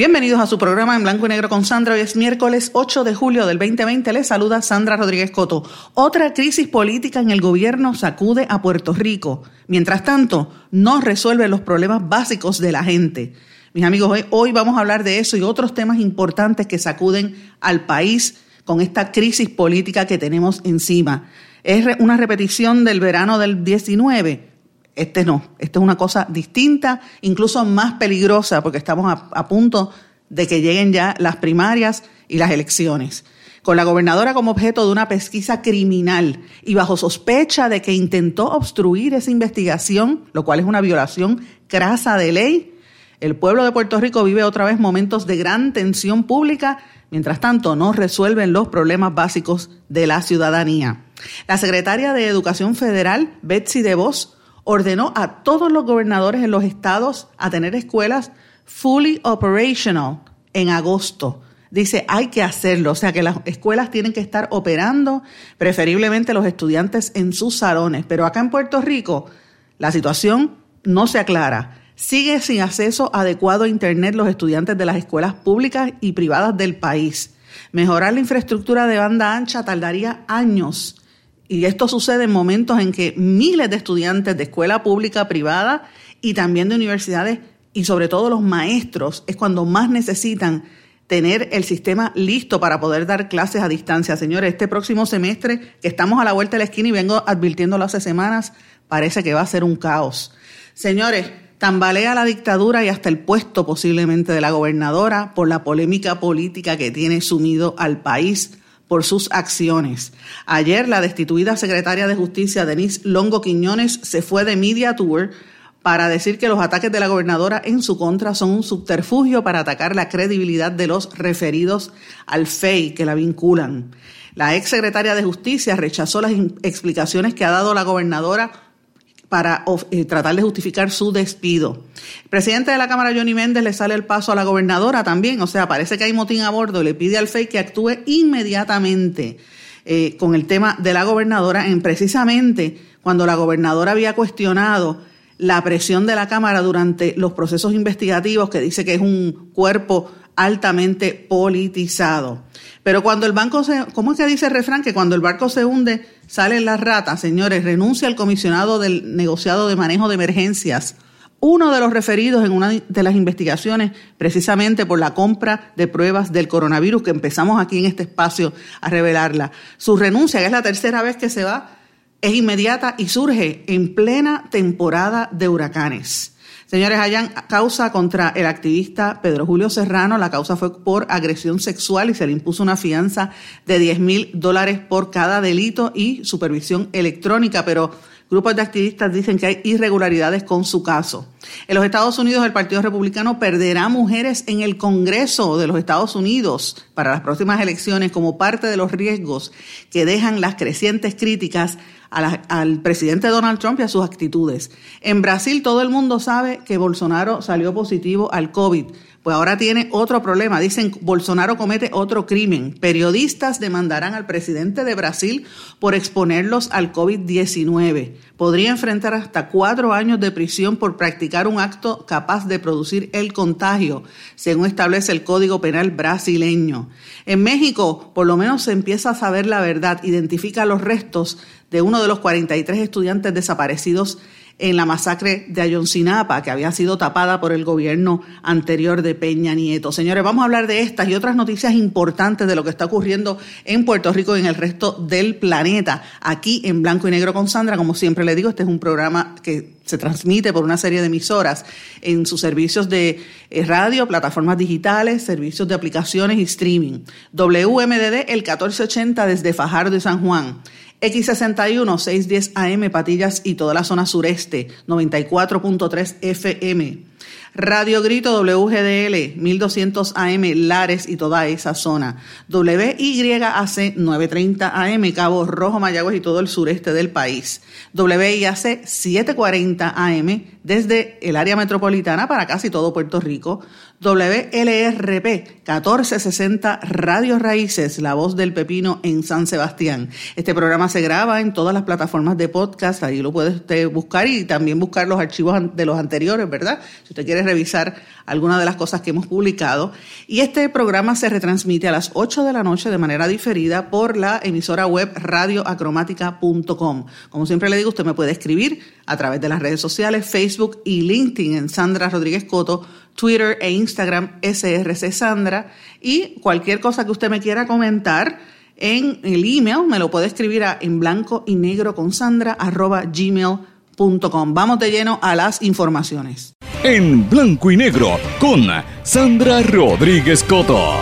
Bienvenidos a su programa en blanco y negro con Sandra. Hoy es miércoles 8 de julio del 2020. Les saluda Sandra Rodríguez Coto. Otra crisis política en el gobierno sacude a Puerto Rico. Mientras tanto, no resuelve los problemas básicos de la gente. Mis amigos, hoy, vamos a hablar de eso y otros temas importantes que sacuden al país con esta crisis política que tenemos encima. ¿Es una repetición del verano del 19? Este no, esta es una cosa distinta, incluso más peligrosa, porque estamos a, punto de que lleguen ya las primarias y las elecciones. Con la gobernadora como objeto de una pesquisa criminal y bajo sospecha de que intentó obstruir esa investigación, lo cual es una violación crasa de ley, el pueblo de Puerto Rico vive otra vez momentos de gran tensión pública, mientras tanto no resuelven los problemas básicos de la ciudadanía. La secretaria de Educación Federal, Betsy DeVos, ordenó a todos los gobernadores en los estados a tener escuelas fully operational en agosto. Dice, hay que hacerlo, o sea que las escuelas tienen que estar operando, preferiblemente los estudiantes en sus salones. Pero acá en Puerto Rico la situación no se aclara. Sigue sin acceso adecuado a Internet los estudiantes de las escuelas públicas y privadas del país. Mejorar la infraestructura de banda ancha tardaría años. Y esto sucede en momentos en que miles de estudiantes de escuela pública, privada y también de universidades y sobre todo los maestros es cuando más necesitan tener el sistema listo para poder dar clases a distancia. Señores, este próximo semestre que estamos a la vuelta de la esquina y vengo advirtiéndolo hace semanas, parece que va a ser un caos. Señores, tambalea la dictadura y hasta el puesto posiblemente de la gobernadora por la polémica política que tiene sumido al país por sus acciones. Ayer la destituida secretaria de Justicia, Denise Longo Quiñones, se fue de Media Tour para decir que los ataques de la gobernadora en su contra son un subterfugio para atacar la credibilidad de los referidos al FEI que la vinculan. La ex secretaria de Justicia rechazó las explicaciones que ha dado la gobernadora para eh, tratar de justificar su despido. El presidente de la Cámara, Johnny Méndez, le sale el paso a la gobernadora también, o sea, parece que hay motín a bordo, le pide al FEI que actúe inmediatamente eh, con el tema de la gobernadora, en precisamente cuando la gobernadora había cuestionado la presión de la Cámara durante los procesos investigativos, que dice que es un cuerpo altamente politizado. Pero cuando el banco se, ¿cómo es que dice el refrán? Que cuando el barco se hunde, salen las ratas, señores, renuncia el comisionado del negociado de manejo de emergencias, uno de los referidos en una de las investigaciones precisamente por la compra de pruebas del coronavirus que empezamos aquí en este espacio a revelarla. Su renuncia, que es la tercera vez que se va, es inmediata y surge en plena temporada de huracanes. Señores, hayan causa contra el activista Pedro Julio Serrano. La causa fue por agresión sexual y se le impuso una fianza de 10 mil dólares por cada delito y supervisión electrónica, pero grupos de activistas dicen que hay irregularidades con su caso. En los Estados Unidos, el Partido Republicano perderá mujeres en el Congreso de los Estados Unidos para las próximas elecciones como parte de los riesgos que dejan las crecientes críticas al presidente Donald Trump y a sus actitudes. En Brasil todo el mundo sabe que Bolsonaro salió positivo al COVID. Pues ahora tiene otro problema. Dicen, Bolsonaro comete otro crimen. Periodistas demandarán al presidente de Brasil por exponerlos al COVID-19. Podría enfrentar hasta cuatro años de prisión por practicar un acto capaz de producir el contagio, según establece el Código Penal brasileño. En México, por lo menos se empieza a saber la verdad, identifica los restos de uno de los 43 estudiantes desaparecidos en la masacre de Ayoncinapa, que había sido tapada por el gobierno anterior de Peña Nieto. Señores, vamos a hablar de estas y otras noticias importantes de lo que está ocurriendo en Puerto Rico y en el resto del planeta. Aquí en Blanco y Negro con Sandra, como siempre le digo, este es un programa que se transmite por una serie de emisoras en sus servicios de eh, radio, plataformas digitales, servicios de aplicaciones y streaming. WMDD el 1480 desde Fajardo y San Juan. X61 610 AM Patillas y toda la zona sureste, 94.3 FM. Radio Grito WGDL 1200 AM Lares y toda esa zona. WYAC 930 AM Cabo Rojo, Mayagüez y todo el sureste del país. WIAC 740 AM desde el área metropolitana para casi todo Puerto Rico. WLRP 1460 Radio Raíces, la voz del pepino en San Sebastián. Este programa se graba en todas las plataformas de podcast, ahí lo puede usted buscar y también buscar los archivos de los anteriores, ¿verdad? Si usted quiere revisar algunas de las cosas que hemos publicado. Y este programa se retransmite a las 8 de la noche de manera diferida por la emisora web radioacromática.com. Como siempre le digo, usted me puede escribir a través de las redes sociales, Facebook y LinkedIn en Sandra Rodríguez Coto Twitter e Instagram SRC Sandra y cualquier cosa que usted me quiera comentar en el email me lo puede escribir a en blanco y negro con Sandra arroba gmail.com. Vamos de lleno a las informaciones. En blanco y negro con Sandra Rodríguez Coto.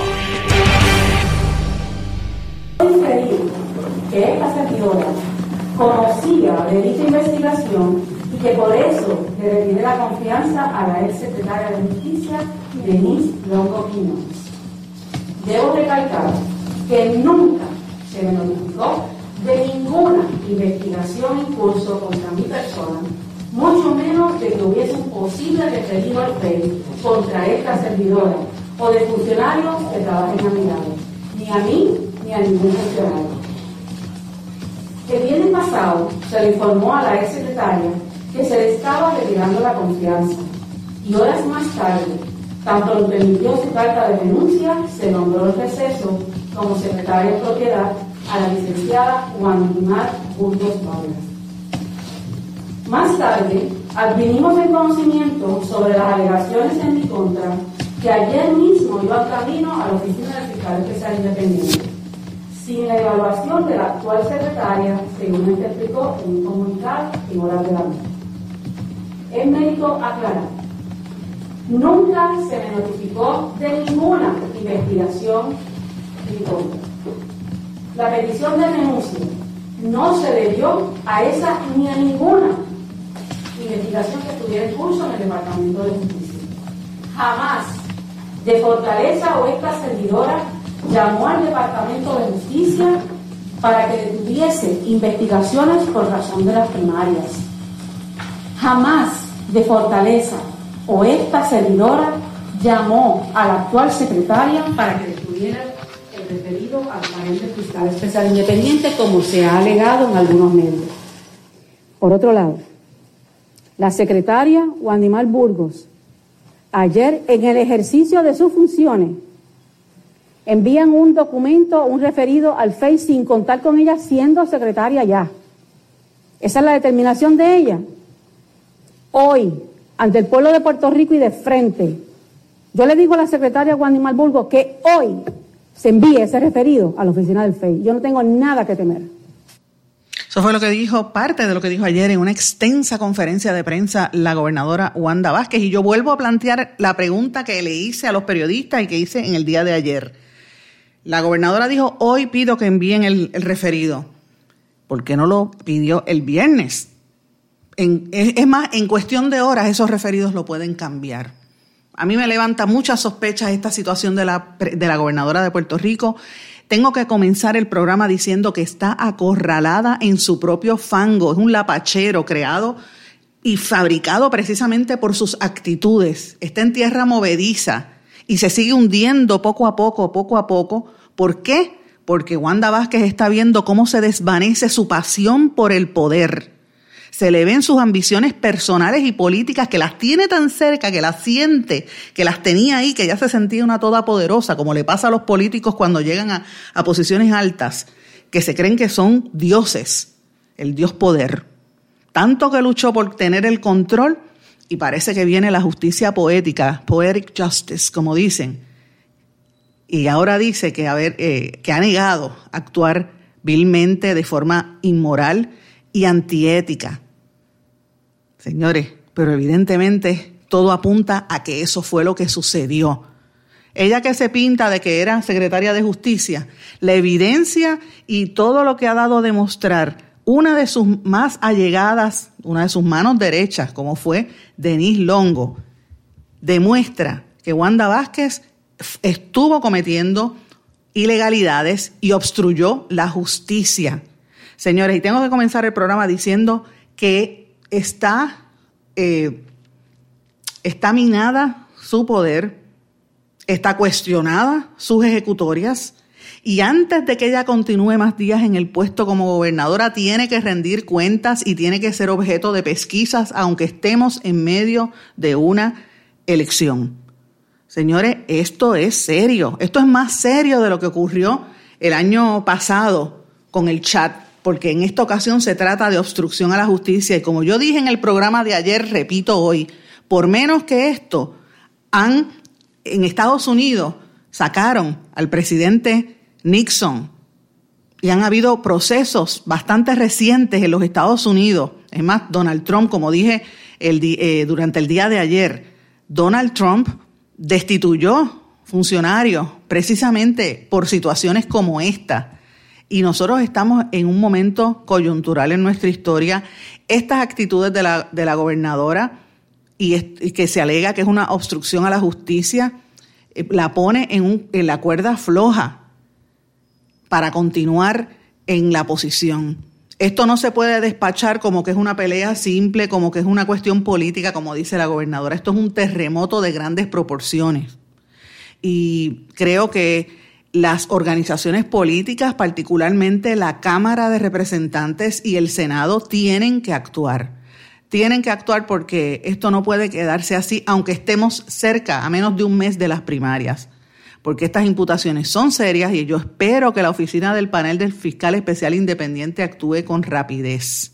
que esta servidora conocía de dicha investigación que por eso le retiré la confianza a la ex secretaria de Justicia, Denise Longo Quiñones. Debo recalcar que nunca se me notificó de ninguna investigación en curso contra mi persona, mucho menos de que hubiese un posible referido al FEI contra esta servidora o de funcionarios que trabajen a mi lado, ni a mí ni a ningún funcionario. El viernes pasado se le informó a la ex secretaria que se le estaba retirando la confianza. Y horas más tarde, tanto lo permitió su carta de denuncia, se nombró el receso como secretaria de propiedad a la licenciada Juan Guimar Burgos Vargas. Más tarde, advinimos el conocimiento sobre las alegaciones en mi contra que ayer mismo iba camino a la oficina del fiscal especial independiente, sin la evaluación de la actual secretaria, según me explicó en un comunicado en horas de la es mérito aclarar. Nunca se me notificó de ninguna investigación. La petición de denuncia no se debió a esa ni a ninguna investigación que estuviera en curso en el Departamento de Justicia. Jamás de Fortaleza o esta servidora llamó al Departamento de Justicia para que detuviese investigaciones por razón de las primarias Jamás de Fortaleza o esta servidora llamó a la actual secretaria para que detuviera el referido al parente fiscal especial independiente, como se ha alegado en algunos medios. Por otro lado, la secretaria Wandimar Burgos, ayer en el ejercicio de sus funciones, envían un documento, un referido al FEI sin contar con ella siendo secretaria ya. Esa es la determinación de ella hoy, ante el pueblo de Puerto Rico y de frente, yo le digo a la secretaria Juan Malburgo que hoy se envíe ese referido a la oficina del FEI. Yo no tengo nada que temer. Eso fue lo que dijo, parte de lo que dijo ayer en una extensa conferencia de prensa la gobernadora Wanda Vázquez. Y yo vuelvo a plantear la pregunta que le hice a los periodistas y que hice en el día de ayer. La gobernadora dijo, hoy pido que envíen el, el referido. ¿Por qué no lo pidió el viernes? Es, más, en cuestión de horas esos referidos lo pueden cambiar. A mí me levanta muchas sospechas esta situación de la, de la gobernadora de Puerto Rico. Tengo que comenzar el programa diciendo que está acorralada en su propio fango. Es un lapachero creado y fabricado precisamente por sus actitudes. Está en tierra movediza y se sigue hundiendo poco a poco, poco a poco. ¿Por qué? Porque Wanda Vázquez está viendo cómo se desvanece su pasión por el poder se le ven sus ambiciones personales y políticas, que las tiene tan cerca, que las siente, que las tenía ahí, que ya se sentía una toda poderosa, como le pasa a los políticos cuando llegan a, a posiciones altas, que se creen que son dioses, el dios poder. Tanto que luchó por tener el control y parece que viene la justicia poética, poetic justice, como dicen. Y ahora dice que, eh, que ha negado actuar vilmente, de forma inmoral, y antiética. Señores, pero evidentemente todo apunta a que eso fue lo que sucedió. ella que se pinta de que era secretaria de justicia, la evidencia y todo lo que ha dado a demostrar una de sus más allegadas, una de sus manos derechas, como fue Denise Longo, demuestra que Wanda Vázquez estuvo cometiendo ilegalidades y obstruyó la justicia. Señores, y tengo que comenzar el programa diciendo que está, eh, está minada su poder, está cuestionada sus ejecutorias, y antes de que ella continúe más días en el puesto como gobernadora, tiene que rendir cuentas y tiene que ser objeto de pesquisas, aunque estemos en medio de una elección. Señores, esto es serio. Esto es más serio de lo que ocurrió el año pasado con el chat, porque en esta ocasión se trata de obstrucción a la justicia. Y como yo dije en el programa de ayer, repito hoy, por menos que esto, han en Estados Unidos sacaron al presidente Nixon. Y han habido procesos bastante recientes en los Estados Unidos. Es más, Donald Trump, como dije eh, durante el día de ayer, Donald Trump destituyó funcionarios precisamente por situaciones como esta. Y nosotros estamos en un momento coyuntural en nuestra historia. Estas actitudes de la, de la gobernadora y, que se alega que es una obstrucción a la justicia, eh, la pone en, un, en la cuerda floja para continuar en la posición. Esto no se puede despachar como que es una pelea simple, como que es una cuestión política, como dice la gobernadora. Esto es un terremoto de grandes proporciones. Y creo que las organizaciones políticas, particularmente la Cámara de Representantes y el Senado, tienen que actuar. Tienen que actuar porque esto no puede quedarse así, aunque estemos cerca, a menos de un mes de las primarias porque estas imputaciones son serias y yo espero que la oficina del panel del fiscal especial independiente actúe con rapidez.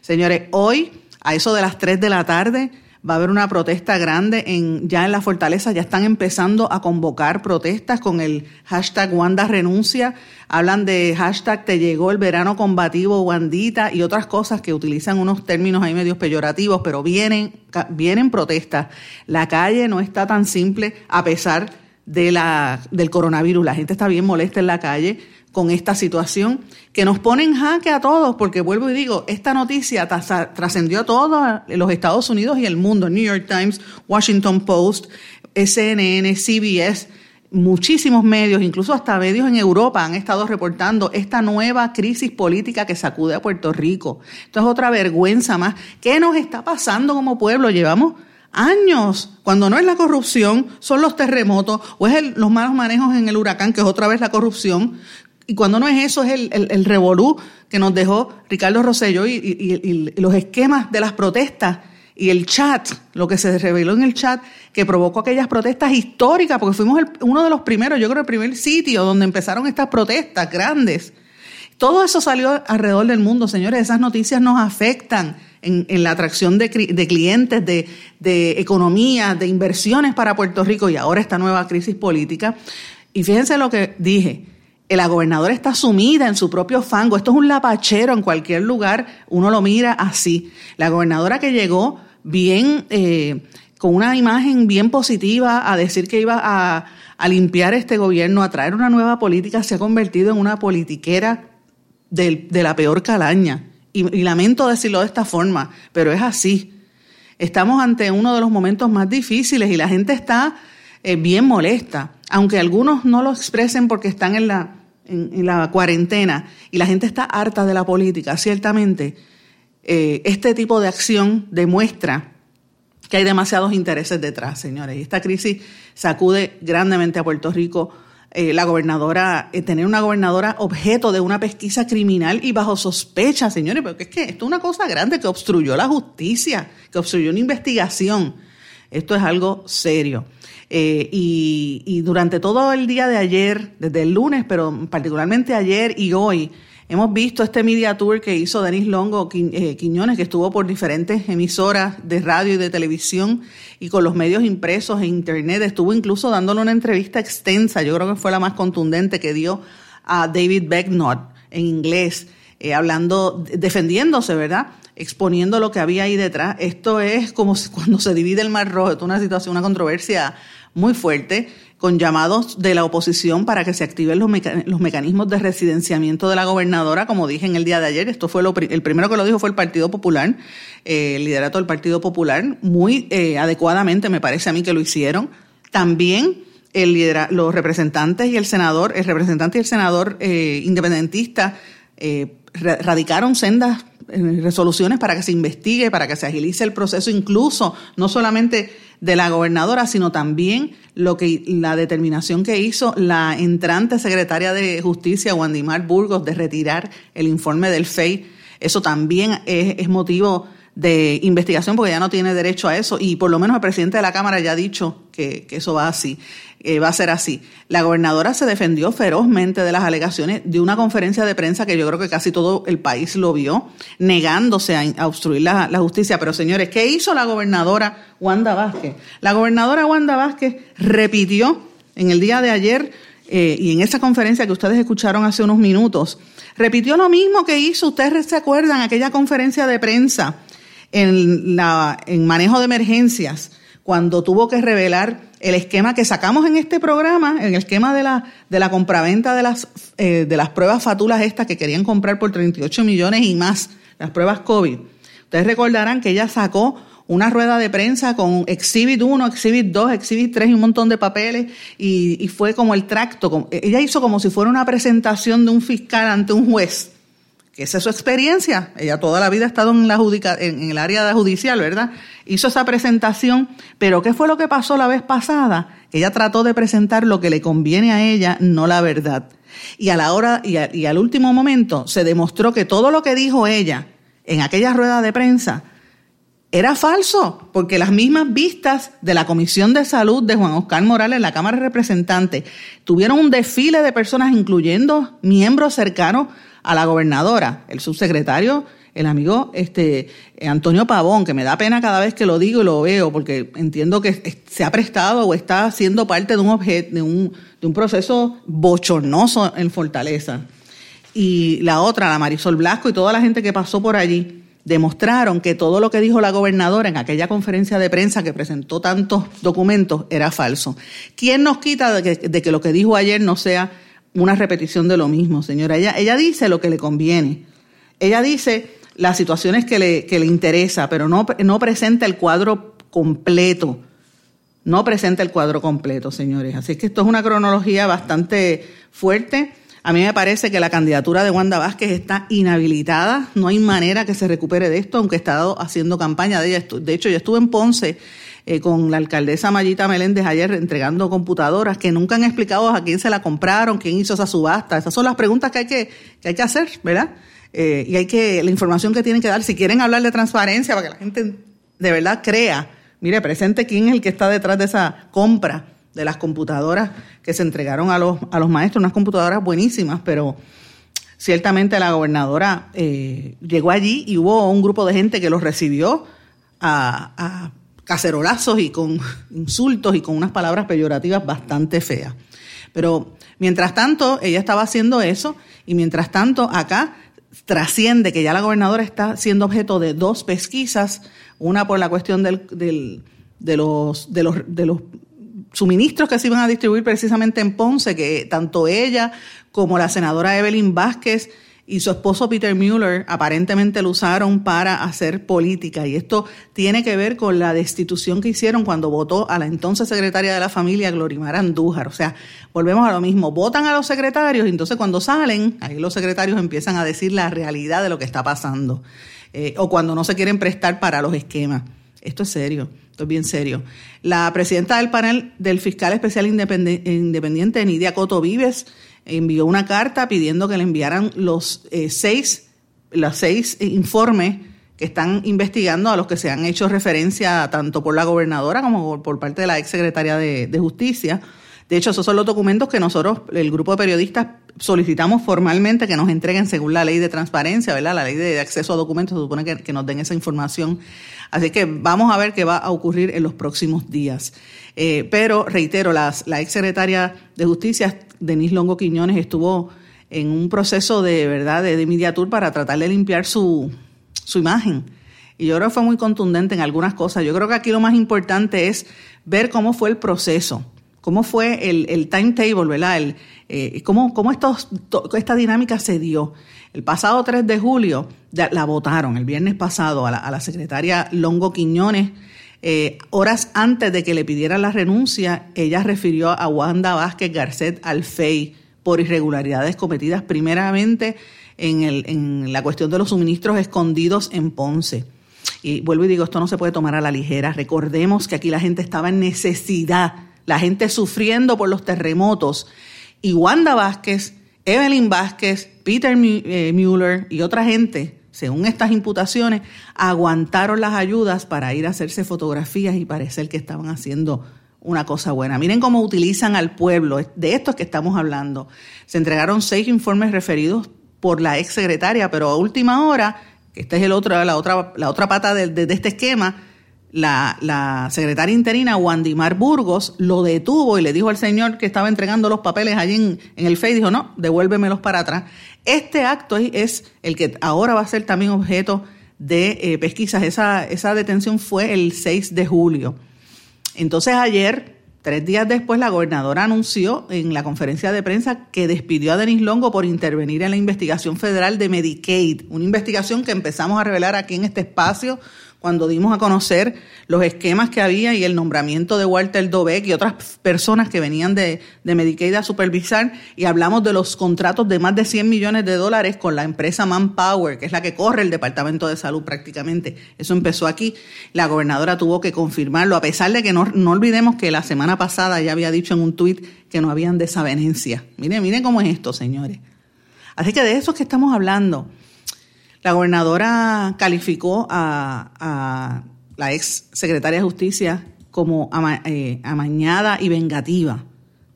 Señores, hoy a eso de las 3 de la tarde va a haber una protesta grande en, ya en la fortaleza, ya están empezando a convocar protestas con el hashtag Wanda renuncia, hablan de hashtag te llegó el verano combativo Wandita y otras cosas que utilizan unos términos ahí medios peyorativos, pero vienen, vienen protestas. La calle no está tan simple a pesar de la, del coronavirus. La gente está bien molesta en la calle con esta situación que nos pone en jaque a todos, porque vuelvo y digo, esta noticia trascendió a todos los Estados Unidos y el mundo. New York Times, Washington Post, CNN, CBS, muchísimos medios, incluso hasta medios en Europa han estado reportando esta nueva crisis política que sacude a Puerto Rico. Esto es otra vergüenza más. ¿Qué nos está pasando como pueblo? Llevamos años. Cuando no es la corrupción, son los terremotos o es los malos manejos en el huracán, que es otra vez la corrupción. Y cuando no es eso, es el, el, revolú que nos dejó Ricardo Rosselló y, y, los esquemas de las protestas y el chat, lo que se reveló en el chat, que provocó aquellas protestas históricas, porque fuimos uno de los primeros, yo creo, el primer sitio donde empezaron estas protestas grandes. Todo eso salió alrededor del mundo, señores, esas noticias nos afectan en, la atracción de, clientes, de, de economía, de inversiones para Puerto Rico y ahora esta nueva crisis política. Y fíjense lo que dije, la gobernadora está sumida en su propio fango. Esto es un lapachero en cualquier lugar, uno lo mira así. La gobernadora que llegó bien, eh, con una imagen bien positiva a decir que iba a, limpiar este gobierno, a traer una nueva política, se ha convertido en una politiquera de, de la peor calaña. Y, lamento decirlo de esta forma, pero es así. Estamos ante uno de los momentos más difíciles y la gente está eh, bien molesta, aunque algunos no lo expresen porque están en la, en, la cuarentena y la gente está harta de la política, ciertamente. Eh, este tipo de acción demuestra que hay demasiados intereses detrás, señores. Y esta crisis sacude grandemente a Puerto Rico eh, la gobernadora, eh, tener una gobernadora objeto de una pesquisa criminal y bajo sospecha, señores, porque es que esto es una cosa grande que obstruyó la justicia, que obstruyó una investigación. Esto es algo serio. Eh, y, y durante todo el día de ayer, desde el lunes, pero particularmente ayer y hoy, Hemos visto este media tour que hizo Denis Longo eh, Quiñones, que estuvo por diferentes emisoras de radio y de televisión y con los medios impresos e internet. Estuvo incluso dándole una entrevista extensa, yo creo que fue la más contundente que dio a David Becknott en inglés, eh, hablando, defendiéndose, ¿verdad? exponiendo lo que había ahí detrás. Esto es como cuando se divide el Mar Rojo, es una situación, una controversia muy fuerte con llamados de la oposición para que se activen los, mecanismos de residenciamiento de la gobernadora, como dije en el día de ayer. Esto fue lo, el primero que lo dijo fue el Partido Popular, eh, el liderato del Partido Popular, muy eh, adecuadamente me parece a mí que lo hicieron. También el los representantes y el senador, el representante y el senador eh, independentista eh, radicaron sendas eh, resoluciones para que se investigue, para que se agilice el proceso, incluso no solamente de la gobernadora, sino también lo que la determinación que hizo la entrante secretaria de Justicia, Wandimar Burgos, de retirar el informe del FEI. Eso también es, motivo de investigación porque ya no tiene derecho a eso y por lo menos el presidente de la Cámara ya ha dicho que, eso va así. Eh, va a ser así. La gobernadora se defendió ferozmente de las alegaciones de una conferencia de prensa que yo creo que casi todo el país lo vio, negándose a, obstruir la, justicia. Pero señores, ¿qué hizo la gobernadora Wanda Vázquez? La gobernadora Wanda Vázquez repitió en el día de ayer eh, y en esa conferencia que ustedes escucharon hace unos minutos, repitió lo mismo que hizo, ustedes se acuerdan, aquella conferencia de prensa en, la, en manejo de emergencias, cuando tuvo que revelar el esquema que sacamos en este programa, en el esquema de la, de la compraventa de las, eh, de las pruebas fatulas estas que querían comprar por 38 millones y más, las pruebas COVID. Ustedes recordarán que ella sacó una rueda de prensa con Exhibit 1, Exhibit 2, Exhibit 3 y un montón de papeles y, y fue como el tracto. Ella hizo como si fuera una presentación de un fiscal ante un juez esa es su experiencia. Ella toda la vida ha estado en, la en el área judicial, ¿verdad? Hizo esa presentación, pero ¿qué fue lo que pasó la vez pasada? Ella trató de presentar lo que le conviene a ella, no la verdad. Y a la hora y, y al último momento se demostró que todo lo que dijo ella en aquella rueda de prensa era falso, porque las mismas vistas de la Comisión de Salud de Juan Oscar Morales en la Cámara de Representantes tuvieron un desfile de personas, incluyendo miembros cercanos a la gobernadora, el subsecretario, el amigo este Antonio Pavón, que me da pena cada vez que lo digo y lo veo, porque entiendo que se ha prestado o está siendo parte de un objeto, de un, de un proceso bochornoso en Fortaleza. Y la otra, la Marisol Blasco y toda la gente que pasó por allí, demostraron que todo lo que dijo la gobernadora en aquella conferencia de prensa que presentó tantos documentos era falso. ¿Quién nos quita de que, de que lo que dijo ayer no sea una repetición de lo mismo, señora. Ella, ella dice lo que le conviene. Ella dice las situaciones que le, que le interesa, pero no, no presenta el cuadro completo. No presenta el cuadro completo, señores. Así que esto es una cronología bastante fuerte. A mí me parece que la candidatura de Wanda Vázquez está inhabilitada. No hay manera que se recupere de esto, aunque ha estado haciendo campaña de ella. De hecho, yo estuve en Ponce eh, con la alcaldesa Mayita Meléndez ayer entregando computadoras que nunca han explicado a quién se la compraron, quién hizo esa subasta. Esas son las preguntas que hay que, que, hay que hacer, ¿verdad? Eh, y hay que, la información que tienen que dar, si quieren hablar de transparencia para que la gente de verdad crea, mire, presente quién es el que está detrás de esa compra de las computadoras que se entregaron a los, a los maestros, unas computadoras buenísimas, pero ciertamente la gobernadora eh, llegó allí y hubo un grupo de gente que los recibió a cacerolazos y con insultos y con unas palabras peyorativas bastante feas. Pero mientras tanto, ella estaba haciendo eso y mientras tanto acá trasciende que ya la gobernadora está siendo objeto de dos pesquisas, una por la cuestión de, los, de, los, de los suministros que se iban a distribuir precisamente en Ponce, que tanto ella como la senadora Evelyn Vázquez y su esposo Peter Mueller aparentemente lo usaron para hacer política. Y esto tiene que ver con la destitución que hicieron cuando votó a la entonces secretaria de la familia, Glorimar Andújar. O sea, volvemos a lo mismo. Votan a los secretarios y entonces cuando salen, ahí los secretarios empiezan a decir la realidad de lo que está pasando. Eh, o cuando no se quieren prestar para los esquemas. Esto es serio, esto es bien serio. La presidenta del panel del fiscal especial independiente, Nidia Coto Vives, envió una carta pidiendo que le enviaran los eh, seis, los seis informes que están investigando a los que se han hecho referencia tanto por la gobernadora como por, parte de la ex secretaria de, de Justicia. De hecho, esos son los documentos que nosotros, el grupo de periodistas, solicitamos formalmente que nos entreguen según la ley de transparencia, ¿verdad? La ley de acceso a documentos se supone que, nos den esa información. Así que vamos a ver qué va a ocurrir en los próximos días. Eh, pero reitero, las, la ex secretaria de Justicia Denise Longo Quiñones estuvo en un proceso de verdad de, de para tratar de limpiar su, su imagen. y yo creo que fue muy contundente en algunas cosas. Yo creo que aquí lo más importante es ver cómo fue el proceso, cómo fue el, timetable, ¿verdad? El, eh, cómo, cómo esta dinámica se dio. El pasado 3 de julio la votaron, el viernes pasado, a la, secretaria Longo Quiñones. Eh, horas antes de que le pidieran la renuncia, ella refirió a Wanda Vázquez Garcet al FEI por irregularidades cometidas primeramente en, en la cuestión de los suministros escondidos en Ponce. Y vuelvo y digo, esto no se puede tomar a la ligera. Recordemos que aquí la gente estaba en necesidad, la gente sufriendo por los terremotos. Y Wanda Vázquez, Evelyn Vázquez, Peter eh, Mueller y otra gente, según estas imputaciones, aguantaron las ayudas para ir a hacerse fotografías y parecer que estaban haciendo una cosa buena. Miren cómo utilizan al pueblo, de esto es que estamos hablando. Se entregaron seis informes referidos por la ex secretaria, pero a última hora, esta es el otro, la, otra, la otra pata de este esquema, la, secretaria interina Wandimar Burgos lo detuvo y le dijo al señor que estaba entregando los papeles allí en, el FEI, dijo, no, devuélvemelos para atrás. Este acto es el que ahora va a ser también objeto de eh, pesquisas. Esa, esa detención fue el 6 de julio. Entonces ayer, tres días después, la gobernadora anunció en la conferencia de prensa que despidió a Denis Longo por intervenir en la investigación federal de Medicaid, una investigación que empezamos a revelar aquí en este espacio cuando dimos a conocer los esquemas que había y el nombramiento de Walter Dobeck y otras personas que venían de, de Medicaid a supervisar y hablamos de los contratos de más de 100 millones de dólares con la empresa Manpower, que es la que corre el Departamento de Salud prácticamente. Eso empezó aquí. La gobernadora tuvo que confirmarlo, a pesar de que no, no olvidemos que la semana pasada ya había dicho en un tuit que no habían desavenencia. Miren, miren cómo es esto, señores. Así que de eso es que estamos hablando. La gobernadora calificó a, la ex secretaria de Justicia como eh, amañada y vengativa.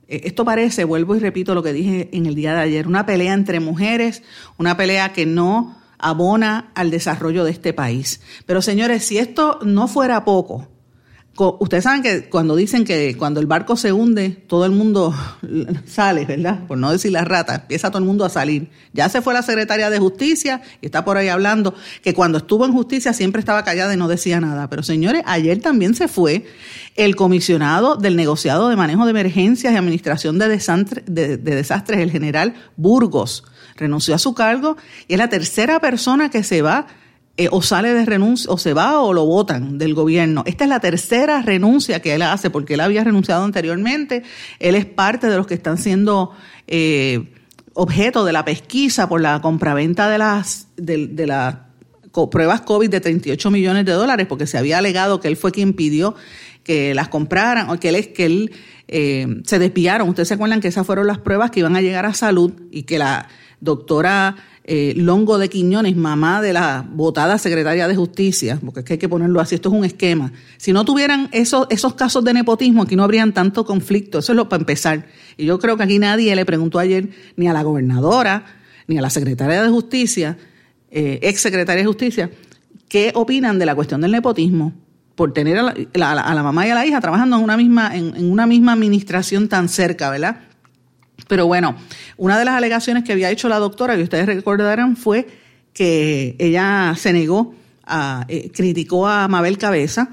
Eh, esto parece, vuelvo y repito lo que dije en el día de ayer, una pelea entre mujeres, una pelea que no abona al desarrollo de este país. Pero señores, si esto no fuera poco, Ustedes saben que cuando dicen que cuando el barco se hunde, todo el mundo sale, ¿verdad? Por no decir la rata, empieza todo el mundo a salir. Ya se fue la secretaria de Justicia y está por ahí hablando que cuando estuvo en Justicia siempre estaba callada y no decía nada. Pero señores, ayer también se fue el comisionado del negociado de manejo de emergencias y administración de, de desastres, el general Burgos. Renunció a su cargo y es la tercera persona que se va eh, o sale de renuncia, o se va o lo votan del gobierno. Esta es la tercera renuncia que él hace, porque él había renunciado anteriormente. Él es parte de los que están siendo eh, objeto de la pesquisa por la compraventa de las, de, las pruebas COVID de 38 millones de dólares, porque se había alegado que él fue quien pidió que las compraran, o que él, que él eh, se despiaron. Ustedes se acuerdan que esas fueron las pruebas que iban a llegar a salud y que la doctora eh, Longo de Quiñones, mamá de la votada secretaria de Justicia, porque es que hay que ponerlo así, esto es un esquema. Si no tuvieran esos, esos casos de nepotismo, aquí no habrían tanto conflicto, eso es lo para empezar. Y yo creo que aquí nadie le preguntó ayer ni a la gobernadora, ni a la secretaria de Justicia, eh, ex secretaria de Justicia, qué opinan de la cuestión del nepotismo por tener a la, mamá y a la hija trabajando en una misma, en una misma administración tan cerca, ¿verdad? Pero bueno, una de las alegaciones que había hecho la doctora, que ustedes recordarán, fue que ella se negó, a, eh, criticó a Mabel Cabeza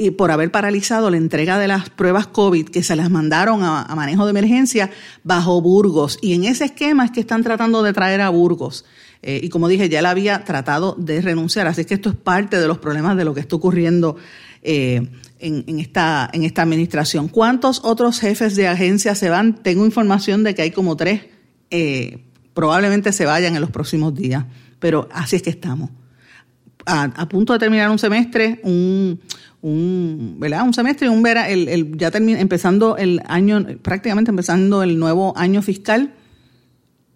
y por haber paralizado la entrega de las pruebas COVID que se las mandaron a, manejo de emergencia bajo Burgos. Y en ese esquema es que están tratando de traer a Burgos. Eh, y como dije, ya él había tratado de renunciar. Así que esto es parte de los problemas de lo que está ocurriendo eh, en, esta, en esta administración. ¿Cuántos otros jefes de agencia se van? Tengo información de que hay como tres, eh, probablemente se vayan en los próximos días, pero así es que estamos. A, punto de terminar un semestre, un, un, ¿verdad? un semestre un vera, el, el, ya termina, empezando el año, prácticamente empezando el nuevo año fiscal.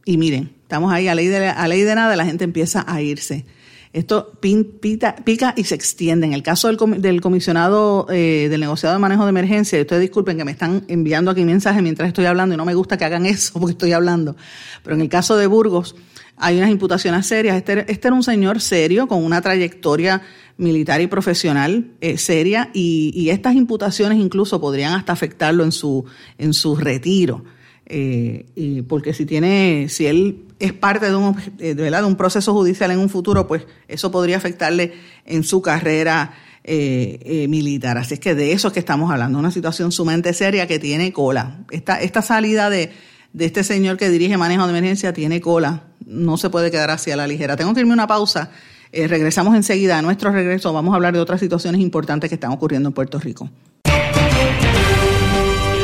Y miren, estamos ahí a ley de, a ley de nada, la gente empieza a irse. Esto pica y se extiende. En el caso del, comisionado eh, del negociado de manejo de emergencia, ustedes disculpen que me están enviando aquí mensajes mientras estoy hablando y no me gusta que hagan eso porque estoy hablando. Pero en el caso de Burgos hay unas imputaciones serias. Este, este era un señor serio con una trayectoria militar y profesional eh, seria y, y, estas imputaciones incluso podrían hasta afectarlo en su, en su retiro. Eh, y porque si tiene, si él es parte de un, de, de un proceso judicial en un futuro, pues eso podría afectarle en su carrera eh, eh, militar. Así es que de eso es que estamos hablando, una situación sumamente seria que tiene cola. Esta, esta salida de, de este señor que dirige manejo de emergencia tiene cola, no se puede quedar así a la ligera. Tengo que irme una pausa. Eh, regresamos enseguida. A nuestro regreso vamos a hablar de otras situaciones importantes que están ocurriendo en Puerto Rico.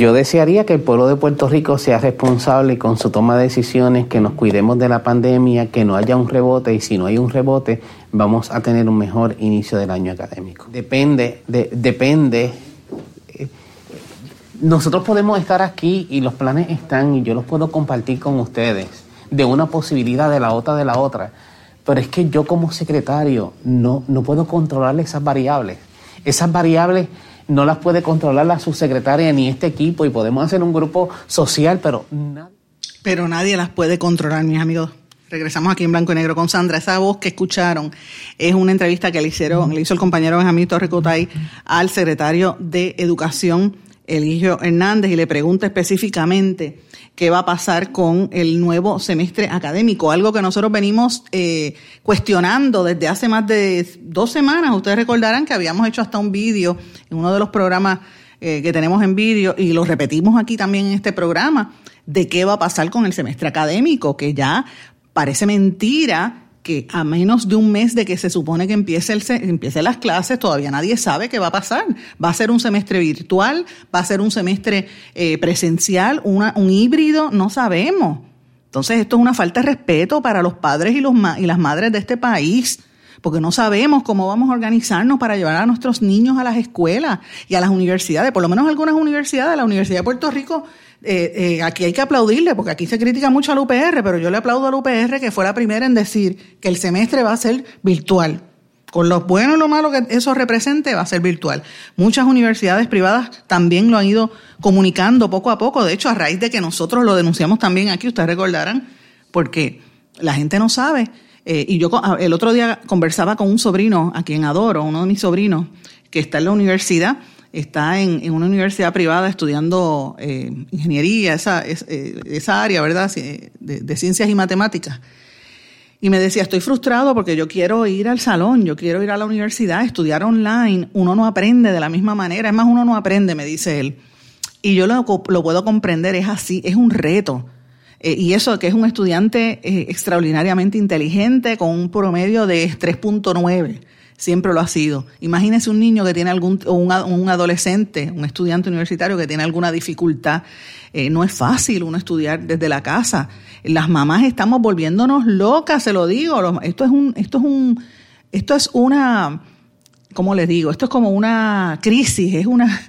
Yo desearía que el pueblo de Puerto Rico sea responsable con su toma de decisiones, que nos cuidemos de la pandemia, que no haya un rebote y si no hay un rebote vamos a tener un mejor inicio del año académico. Depende, de, depende. eh, Nosotros podemos estar aquí y los planes están y yo los puedo compartir con ustedes de una posibilidad de la otra de la otra, pero es que yo como secretario no, no puedo controlar esas variables. Esas variables no las puede controlar la subsecretaria ni este equipo y podemos hacer un grupo social, pero nadie. Pero nadie las puede controlar, mis amigos. Regresamos aquí en blanco y negro con Sandra. Esa voz que escucharon es una entrevista que le hicieron, le hizo el compañero Benjamín Torrecotay al secretario de Educación, Eligio Hernández, y le pregunta específicamente qué va a pasar con el nuevo semestre académico, algo que nosotros venimos eh, cuestionando desde hace más de dos semanas. Ustedes recordarán que habíamos hecho hasta un vídeo en uno de los programas eh, que tenemos en vídeo y lo repetimos aquí también en este programa de qué va a pasar con el semestre académico, que ya parece mentira que a menos de un mes de que se supone que empiece, el, empiece las clases, todavía nadie sabe qué va a pasar. Va a ser un semestre virtual, va a ser un semestre eh, presencial, una, un híbrido, no sabemos. Entonces esto es una falta de respeto para los padres y, los y las madres de este país porque no sabemos cómo vamos a organizarnos para llevar a nuestros niños a las escuelas y a las universidades, por lo menos algunas universidades, la Universidad de Puerto Rico, eh, eh, aquí hay que aplaudirle, porque aquí se critica mucho al UPR, pero yo le aplaudo al UPR que fue la primera en decir que el semestre va a ser virtual. Con lo bueno y lo malo que eso represente, va a ser virtual. Muchas universidades privadas también lo han ido comunicando poco a poco. De hecho, a raíz de que nosotros lo denunciamos también aquí, ustedes recordarán, porque la gente no sabe. Eh, y yo el otro día conversaba con un sobrino, a quien adoro, uno de mis sobrinos, que está en la universidad, está en, una universidad privada estudiando eh, ingeniería, esa, es, eh, esa área, ¿verdad?, de, de, ciencias y matemáticas. Y me decía, estoy frustrado porque yo quiero ir al salón, yo quiero ir a la universidad, estudiar online, uno no aprende de la misma manera, es más, uno no aprende, me dice él. Y yo lo, lo puedo comprender, es así, es un reto. Eh, y eso que es un estudiante eh, extraordinariamente inteligente con un promedio de 3.9, siempre lo ha sido. Imagínese un niño que tiene algún, o un, un adolescente, un estudiante universitario que tiene alguna dificultad. Eh, no es fácil uno estudiar desde la casa. Las mamás estamos volviéndonos locas, se lo digo. Esto es un, esto es un, esto es una, ¿cómo les digo? Esto es como una crisis, es una,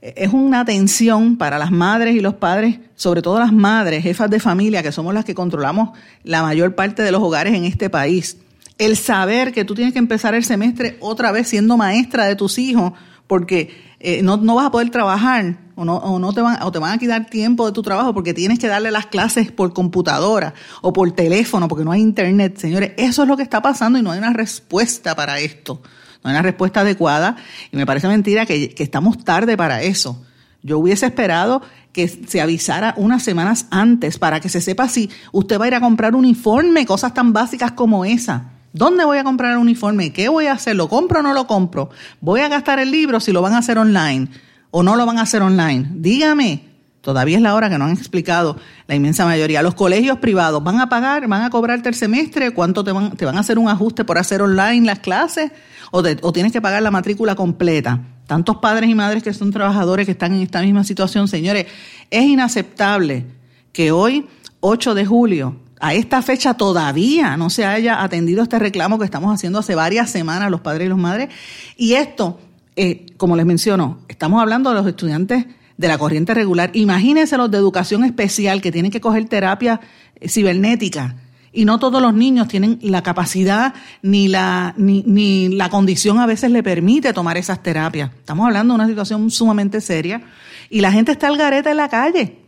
es una tensión para las madres y los padres, sobre todo las madres, jefas de familia, que somos las que controlamos la mayor parte de los hogares en este país. El saber que tú tienes que empezar el semestre otra vez siendo maestra de tus hijos, porque eh, no, no, vas a poder trabajar o no, o no te van, o te van a quitar tiempo de tu trabajo porque tienes que darle las clases por computadora o por teléfono porque no hay internet. Señores, eso es lo que está pasando y no hay una respuesta para esto no hay una respuesta adecuada y me parece mentira que, estamos tarde para eso. Yo hubiese esperado que se avisara unas semanas antes para que se sepa si usted va a ir a comprar uniforme, cosas tan básicas como esa. ¿Dónde voy a comprar el uniforme? ¿Qué voy a hacer? ¿Lo compro o no lo compro? ¿Voy a gastar el libro si lo van a hacer online o no lo van a hacer online? Dígame. Todavía es la hora que no han explicado la inmensa mayoría. Los colegios privados van a pagar, van a cobrarte el semestre, cuánto te van, te van a hacer un ajuste por hacer online las clases o, tienes que pagar la matrícula completa. Tantos padres y madres que son trabajadores que están en esta misma situación, señores, es inaceptable que hoy, 8 de julio, a esta fecha todavía no se haya atendido este reclamo que estamos haciendo hace varias semanas los padres y las madres. Y esto, eh, como les menciono, estamos hablando de los estudiantes de la corriente regular. Imagínense los de educación especial que tienen que coger terapia eh, cibernética y no todos los niños tienen la capacidad ni la, ni, ni la condición a veces le permite tomar esas terapias. Estamos hablando de una situación sumamente seria y la gente está al gareta en la calle.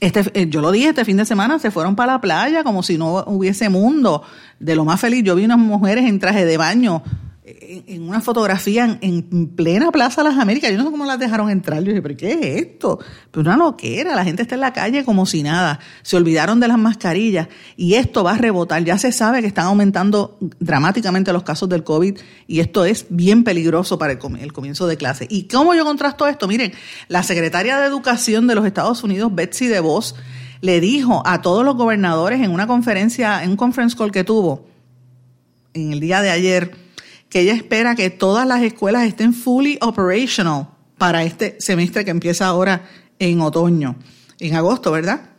Este, eh, yo lo dije, este fin de semana se fueron para la playa como si no hubiese mundo. De lo más feliz, yo vi unas mujeres en traje de baño en, una fotografía en, plena Plaza de las Américas. Yo no sé cómo las dejaron entrar. Yo dije, ¿pero qué es esto? Pero una loquera. La gente está en la calle como si nada. Se olvidaron de las mascarillas y esto va a rebotar. Ya se sabe que están aumentando dramáticamente los casos del COVID y esto es bien peligroso para el, el comienzo de clase. ¿Y cómo yo contrasto esto? Miren, la secretaria de Educación de los Estados Unidos, Betsy DeVos, le dijo a todos los gobernadores en una conferencia, en un conference call que tuvo en el día de ayer, que ella espera que todas las escuelas estén fully operational para este semestre que empieza ahora en otoño, en agosto, ¿verdad?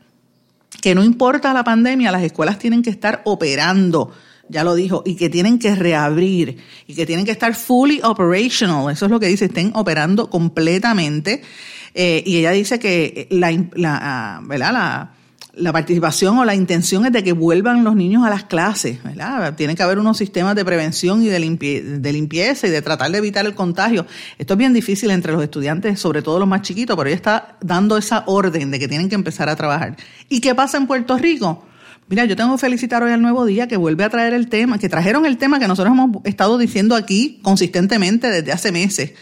Que no importa la pandemia, las escuelas tienen que estar operando, ya lo dijo, y que tienen que reabrir y que tienen que estar fully operational. Eso es lo que dice, estén operando completamente. Eh, y ella dice que la, la, ah, ¿verdad? la la participación o la intención es de que vuelvan los niños a las clases, ¿verdad? Tiene que haber unos sistemas de prevención y de, limpieza y de tratar de evitar el contagio. Esto es bien difícil entre los estudiantes, sobre todo los más chiquitos, pero ella está dando esa orden de que tienen que empezar a trabajar. ¿Y qué pasa en Puerto Rico? Mira, yo tengo que felicitar hoy al Nuevo Día que vuelve a traer el tema, que trajeron el tema que nosotros hemos estado diciendo aquí consistentemente desde hace meses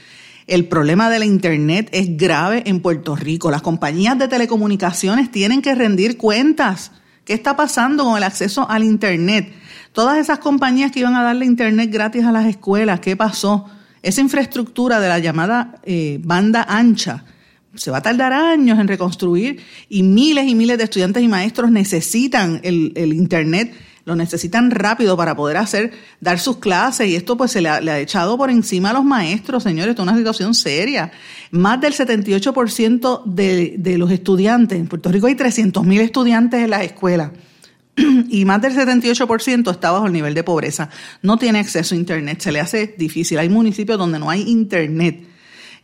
el problema de la Internet es grave en Puerto Rico. Las compañías de telecomunicaciones tienen que rendir cuentas. ¿Qué está pasando con el acceso al Internet? Todas esas compañías que iban a darle Internet gratis a las escuelas, ¿qué pasó? Esa infraestructura de la llamada eh, banda ancha se va a tardar años en reconstruir y miles y miles de estudiantes y maestros necesitan el, el Internet lo necesitan rápido para poder hacer, dar sus clases y esto pues se le ha, echado por encima a los maestros, señores, esto es una situación seria. Más del 78% de, de los estudiantes, en Puerto Rico hay 300.000 estudiantes en las escuelas y más del 78% está bajo el nivel de pobreza. No tiene acceso a Internet, se le hace difícil. Hay municipios donde no hay Internet.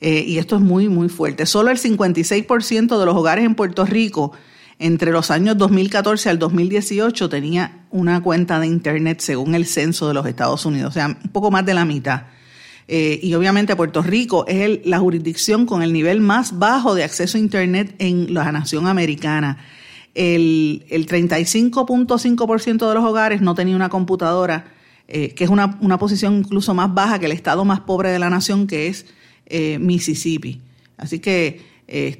Eh, y esto es muy, muy fuerte. Solo el 56% de los hogares en Puerto Rico entre los años 2014 al 2018 tenía una cuenta de Internet según el censo de los Estados Unidos, o sea, un poco más de la mitad. Eh, y obviamente Puerto Rico es la jurisdicción con el nivel más bajo de acceso a Internet en la nación americana. El, 35.5% de los hogares no tenía una computadora, eh, que es una, posición incluso más baja que el estado más pobre de la nación, que es eh, Mississippi. Así que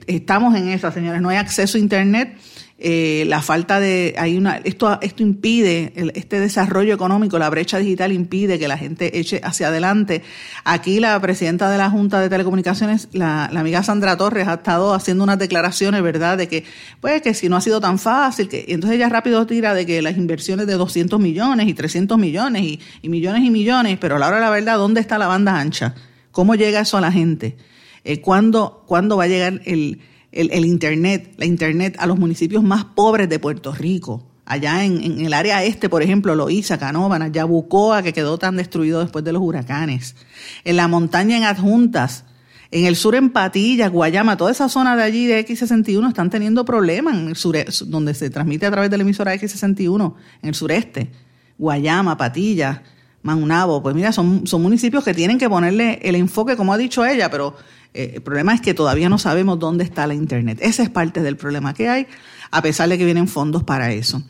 estamos en eso, señores. No hay acceso a Internet. Eh, la falta de hay una esto esto impide este desarrollo económico la brecha digital impide que la gente eche hacia adelante aquí la presidenta de la junta de telecomunicaciones la, amiga Sandra Torres ha estado haciendo unas declaraciones verdad de que pues que si no ha sido tan fácil que y entonces ella rápido tira de que las inversiones de 200 millones y 300 millones y, y millones y millones pero a la hora de la verdad dónde está la banda ancha cómo llega eso a la gente eh, ¿cuándo, ¿cuándo, va a llegar el, el, Internet, la Internet a los municipios más pobres de Puerto Rico? Allá en, el área este, por ejemplo, Loíza, Canóvana, Yabucoa, que quedó tan destruido después de los huracanes. En la montaña en Adjuntas, en el sur en Patilla, Guayama, toda esa zona de allí de X61 están teniendo problemas en el sur, donde se transmite a través de la emisora X61, en el sureste. Guayama, Patilla, Maunabo, pues mira, son municipios que tienen que ponerle el enfoque, como ha dicho ella, pero eh, el problema es que todavía no sabemos dónde está la Internet. Ese es parte del problema que hay, a pesar de que vienen fondos para eso.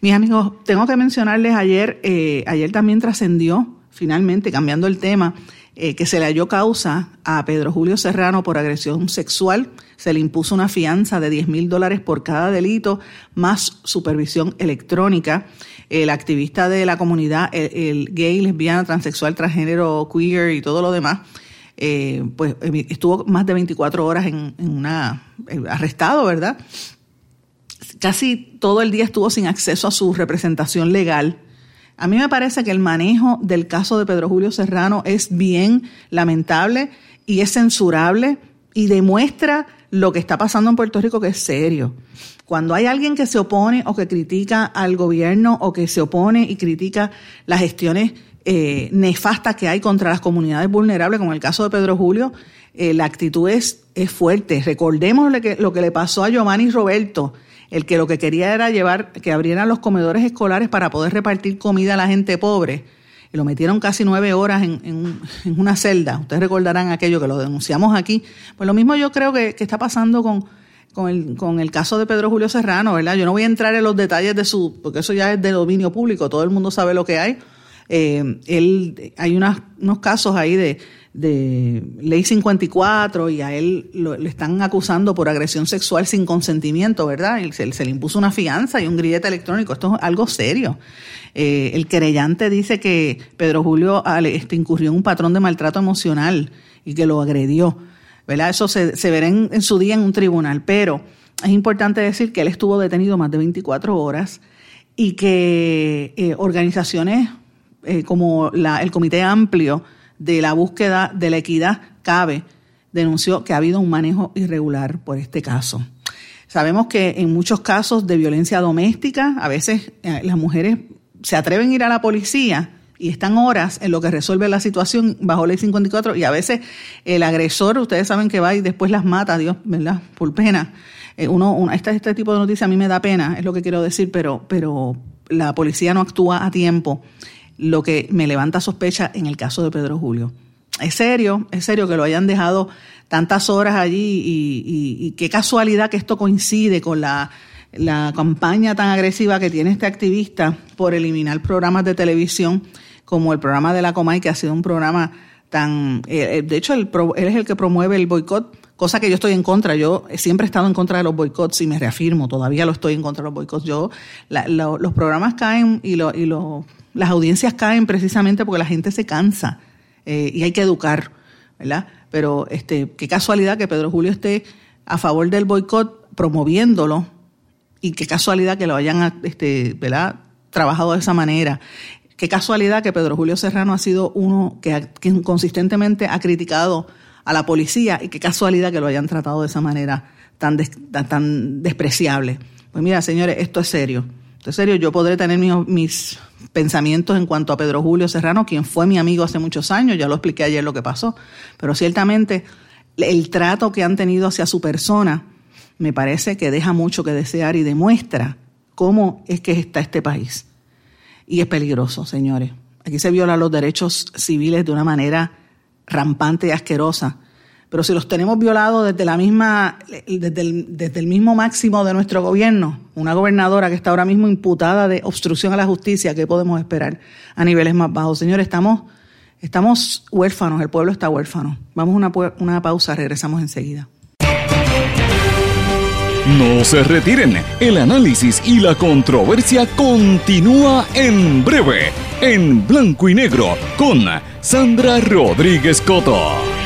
Mis amigos, tengo que mencionarles ayer, eh, ayer también trascendió, finalmente, cambiando el tema, eh, que se le halló causa a Pedro Julio Serrano por agresión sexual. Se le impuso una fianza de 10 mil dólares por cada delito, más supervisión electrónica. El activista de la comunidad, el gay, lesbiana, transexual, transgénero, queer y todo lo demás, eh, pues eh, estuvo más de 24 horas en, una eh, arrestado, ¿verdad? Casi todo el día estuvo sin acceso a su representación legal. A mí me parece que el manejo del caso de Pedro Julio Serrano es bien lamentable y es censurable y demuestra lo que está pasando en Puerto Rico que es serio. Cuando hay alguien que se opone o que critica al gobierno o que se opone y critica las gestiones eh, nefasta que hay contra las comunidades vulnerables, como el caso de Pedro Julio, eh, la actitud es, es fuerte. Recordemos lo que, le pasó a Giovanni Roberto, el que lo que quería era llevar, que abrieran los comedores escolares para poder repartir comida a la gente pobre. Y lo metieron casi nueve horas en, en, una celda. Ustedes recordarán aquello que lo denunciamos aquí. Pues lo mismo yo creo que, que está pasando con, con el, con el caso de Pedro Julio Serrano, ¿verdad? Yo no voy a entrar en los detalles de su, porque eso ya es de dominio público, todo el mundo sabe lo que hay. Eh, él, hay unos casos ahí de, ley 54 y a él le están acusando por agresión sexual sin consentimiento, ¿verdad? se, le impuso una fianza y un grillete electrónico. Esto es algo serio. Eh, el querellante dice que Pedro Julio este, incurrió en un patrón de maltrato emocional y que lo agredió. ¿verdad? Eso se, se verá en, su día en un tribunal, pero es importante decir que él estuvo detenido más de 24 horas y que eh, organizaciones eh, como la, el Comité Amplio de la búsqueda de la equidad CABE denunció que ha habido un manejo irregular por este caso. Sabemos que en muchos casos de violencia doméstica, a veces eh, las mujeres se atreven a ir a la policía y están horas en lo que resuelve la situación bajo ley 54 y a veces el agresor, ustedes saben que va y después las mata, Dios, ¿verdad? Por pena. Eh, uno, este, este tipo de noticias a mí me da pena, es lo que quiero decir, pero, pero la policía no actúa a tiempo lo que me levanta sospecha en el caso de Pedro Julio. Es serio, es serio que lo hayan dejado tantas horas allí y, qué casualidad que esto coincide con la, campaña tan agresiva que tiene este activista por eliminar programas de televisión como el programa de la Comay, que ha sido un programa tan... Eh, eh, de hecho, él, es el que promueve el boicot, cosa que yo estoy en contra. Yo siempre he estado en contra de los boicots y me reafirmo, todavía lo estoy en contra de los boicots. Yo, los programas caen y, lo, y los las audiencias caen precisamente porque la gente se cansa eh, y hay que educar, ¿verdad? Pero este, qué casualidad que Pedro Julio esté a favor del boicot promoviéndolo y qué casualidad que lo hayan este, ¿verdad? trabajado de esa manera. Qué casualidad que Pedro Julio Serrano ha sido uno que, consistentemente ha criticado a la policía y qué casualidad que lo hayan tratado de esa manera tan, tan, despreciable. Pues mira, señores, esto es serio. Es serio. Yo podré tener mis pensamientos en cuanto a Pedro Julio Serrano, quien fue mi amigo hace muchos años, ya lo expliqué ayer lo que pasó, pero ciertamente el trato que han tenido hacia su persona me parece que deja mucho que desear y demuestra cómo es que está este país. Y es peligroso, señores. Aquí se violan los derechos civiles de una manera rampante y asquerosa pero si los tenemos violados desde la misma, desde el, mismo máximo de nuestro gobierno, una gobernadora que está ahora mismo imputada de obstrucción a la justicia, ¿qué podemos esperar a niveles más bajos? Señores, estamos, estamos huérfanos, el pueblo está huérfano. Vamos a una, una pausa, regresamos enseguida. No se retiren, el análisis y la controversia continúa en breve, en blanco y negro, con Sandra Rodríguez Coto.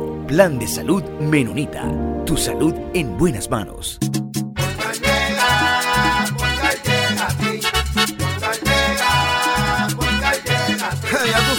Plan de salud Menonita. Tu salud en buenas manos.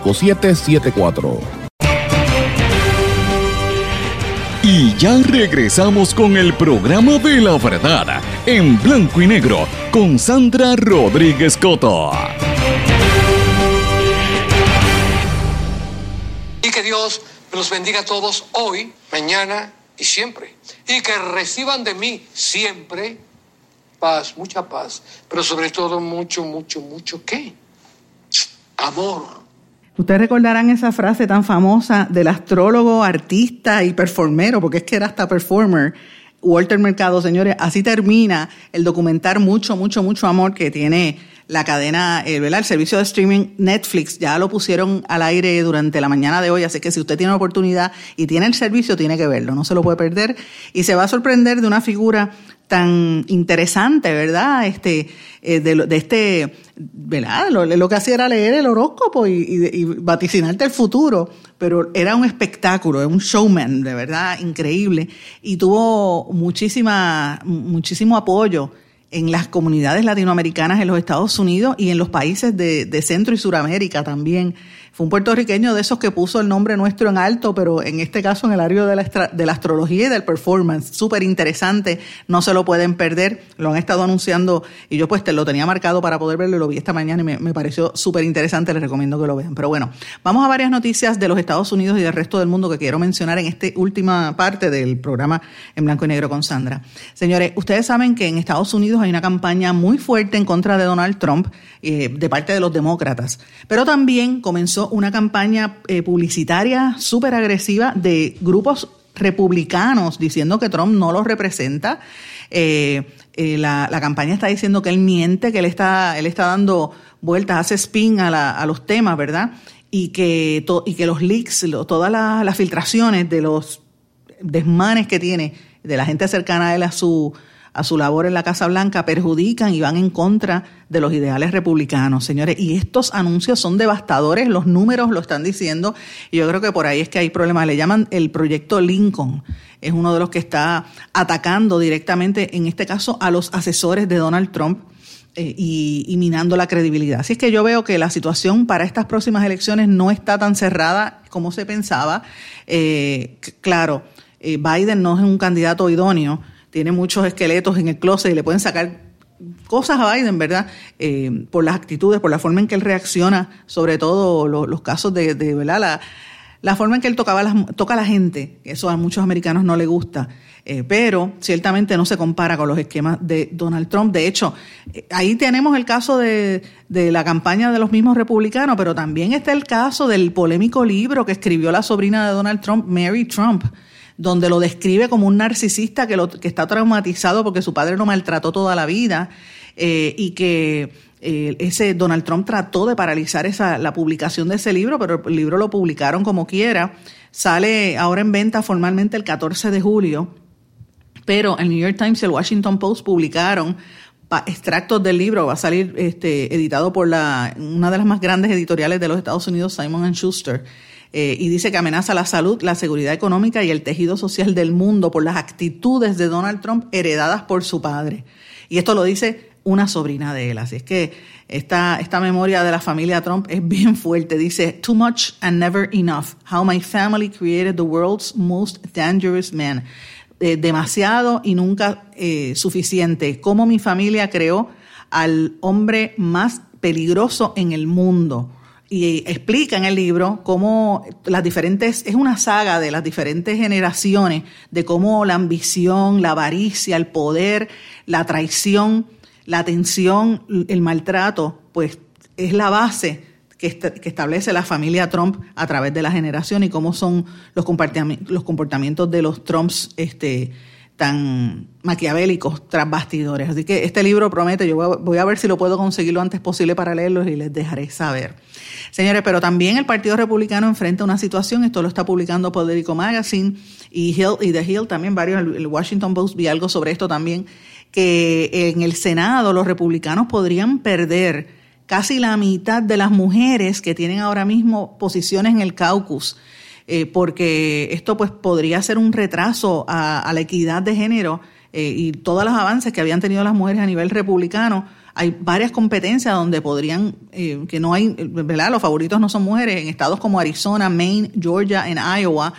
5774. Y ya regresamos con el programa de la verdad en blanco y negro con Sandra Rodríguez Coto. Y que Dios los bendiga a todos hoy, mañana y siempre. Y que reciban de mí siempre paz, mucha paz, pero sobre todo mucho, mucho, mucho qué? Amor. Ustedes recordarán esa frase tan famosa del astrólogo, artista y performero, porque es que era hasta performer, Walter Mercado, señores. Así termina el documentar Mucho, mucho, mucho amor que tiene la cadena, eh, el servicio de streaming Netflix. Ya lo pusieron al aire durante la mañana de hoy, así que si usted tiene la oportunidad y tiene el servicio, tiene que verlo, no se lo puede perder. Y se va a sorprender de una figura tan interesante, ¿verdad? Este, eh, de, este, ¿verdad? Lo, que hacía era leer el horóscopo y, y, vaticinarte el futuro, pero era un espectáculo, un showman, de verdad, increíble, y tuvo muchísima, muchísimo apoyo en las comunidades latinoamericanas en los Estados Unidos y en los países de, de Centro y Suramérica también. Fue un puertorriqueño de esos que puso el nombre nuestro en alto, pero en este caso en el área de la, de la astrología y del performance. Súper interesante, no se lo pueden perder. Lo han estado anunciando y yo pues te lo tenía marcado para poder verlo y lo vi esta mañana y me, pareció súper interesante. Les recomiendo que lo vean. Pero bueno, vamos a varias noticias de los Estados Unidos y del resto del mundo que quiero mencionar en esta última parte del programa en blanco y negro con Sandra. Señores, ustedes saben que en Estados Unidos hay una campaña muy fuerte en contra de Donald Trump eh, de parte de los demócratas, pero también comenzó una campaña eh, publicitaria súper agresiva de grupos republicanos diciendo que Trump no los representa. Eh, eh, la, campaña está diciendo que él miente, que él está, él está dando vueltas, hace spin a, los temas, ¿verdad? Y que, y que los leaks, todas las filtraciones de los desmanes que tiene de la gente cercana a él a su a su labor en la Casa Blanca perjudican y van en contra de los ideales republicanos, señores. Y estos anuncios son devastadores, los números lo están diciendo, y yo creo que por ahí es que hay problemas. Le llaman el proyecto Lincoln, es uno de los que está atacando directamente, en este caso, a los asesores de Donald Trump. Eh, y, minando la credibilidad. Así es que yo veo que la situación para estas próximas elecciones no está tan cerrada como se pensaba. Eh, claro, eh, Biden no es un candidato idóneo, tiene muchos esqueletos en el closet y le pueden sacar cosas a Biden, ¿verdad? Eh, por las actitudes, por la forma en que él reacciona, sobre todo los, casos de, ¿verdad? La, la, forma en que él tocaba toca a la gente, eso a muchos americanos no le gusta, eh, pero ciertamente no se compara con los esquemas de Donald Trump. De hecho, eh, ahí tenemos el caso de, de la campaña de los mismos republicanos, pero también está el caso del polémico libro que escribió la sobrina de Donald Trump, Mary Trump donde lo describe como un narcisista que, lo, que está traumatizado porque su padre lo maltrató toda la vida eh, y que eh, ese Donald Trump trató de paralizar esa, la publicación de ese libro, pero el libro lo publicaron como quiera. Sale ahora en venta formalmente el 14 de julio, pero el New York Times y el Washington Post publicaron extractos del libro, va a salir este, editado por la, una de las más grandes editoriales de los Estados Unidos, Simon Schuster. Eh, y dice que amenaza la salud, la seguridad económica y el tejido social del mundo por las actitudes de Donald Trump heredadas por su padre. Y esto lo dice una sobrina de él. Así es que esta, esta memoria de la familia Trump es bien fuerte. Dice, Too much and never enough. How my family created the world's most dangerous man. Eh, demasiado y nunca eh, suficiente. Cómo mi familia creó al hombre más peligroso en el mundo y explica en el libro cómo las diferentes, es una saga de las diferentes generaciones, de cómo la ambición, la avaricia, el poder, la traición, la tensión, el maltrato, pues es la base que, que establece la familia Trump a través de la generación y cómo son los comportamientos, los comportamientos de los Trumps este, tan maquiavélicos tras bastidores. Así que este libro promete, yo voy a ver si lo puedo conseguir lo antes posible para leerlo y les dejaré saber. Señores, pero también el Partido Republicano enfrenta una situación, esto lo está publicando Politico Magazine y, Hill, y The Hill también, varios, el Washington Post vi algo sobre esto también, que en el Senado los republicanos podrían perder casi la mitad de las mujeres que tienen ahora mismo posiciones en el caucus. Eh, porque esto pues podría ser un retraso a, la equidad de género eh, y todos los avances que habían tenido las mujeres a nivel republicano hay varias competencias donde podrían, eh, que no hay, ¿verdad? Los favoritos no son mujeres, en estados como Arizona, Maine, Georgia, en Iowa,